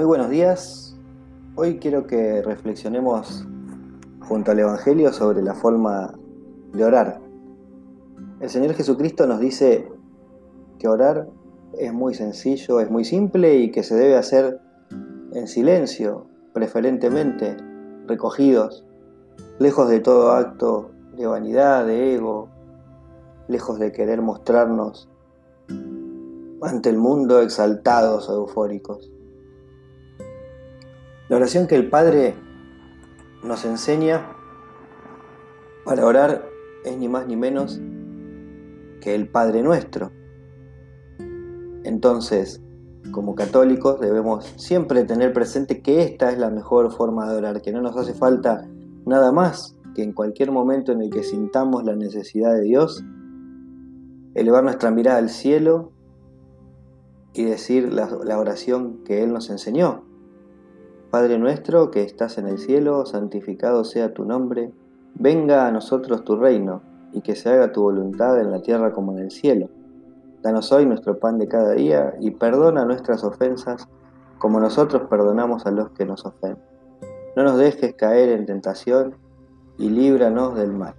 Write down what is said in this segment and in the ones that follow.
Muy buenos días. Hoy quiero que reflexionemos junto al Evangelio sobre la forma de orar. El Señor Jesucristo nos dice que orar es muy sencillo, es muy simple y que se debe hacer en silencio, preferentemente, recogidos, lejos de todo acto de vanidad, de ego, lejos de querer mostrarnos ante el mundo exaltados o eufóricos. La oración que el Padre nos enseña para orar es ni más ni menos que el Padre nuestro. Entonces, como católicos debemos siempre tener presente que esta es la mejor forma de orar, que no nos hace falta nada más que en cualquier momento en el que sintamos la necesidad de Dios, elevar nuestra mirada al cielo y decir la, oración que Él nos enseñó, Padre nuestro que estás en el cielo, santificado sea tu nombre, venga a nosotros tu reino, y que se haga tu voluntad en la tierra como en el cielo. Danos hoy nuestro pan de cada día, y perdona nuestras ofensas, como nosotros perdonamos a los que nos ofenden. No nos dejes caer en tentación, y líbranos del mal.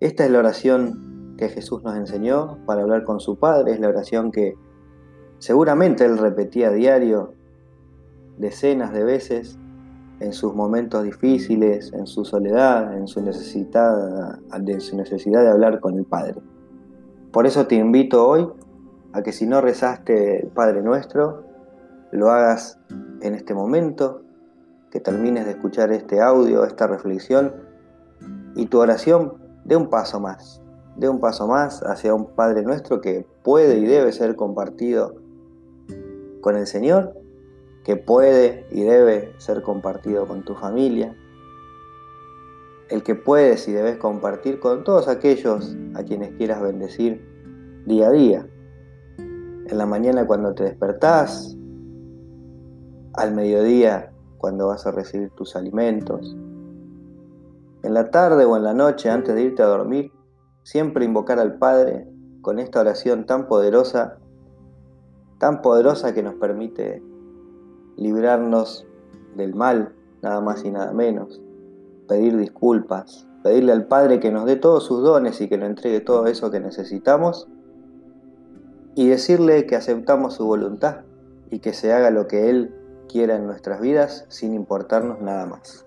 Esta es la oración que Jesús nos enseñó para hablar con su Padre, es la oración que seguramente él repetía a diario decenas de veces en sus momentos difíciles, en su soledad, en su necesidad, en su necesidad de hablar con el Padre. Por eso te invito hoy a que si no rezaste el Padre Nuestro, lo hagas en este momento, que termines de escuchar este audio, esta reflexión, y tu oración dé un paso más, dé un paso más hacia un Padre Nuestro que puede y debe ser compartido con el Señor que puede y debe ser compartido con tu familia, el que puedes y debes compartir con todos aquellos a quienes quieras bendecir día a día. En la mañana cuando te despertás, al mediodía cuando vas a recibir tus alimentos, en la tarde o en la noche antes de irte a dormir, siempre invocar al Padre con esta oración tan poderosa, tan poderosa que nos permite librarnos del mal, nada más y nada menos, pedir disculpas, pedirle al Padre que nos dé todos sus dones y que nos entregue todo eso que necesitamos y decirle que aceptamos su voluntad y que se haga lo que Él quiera en nuestras vidas sin importarnos nada más.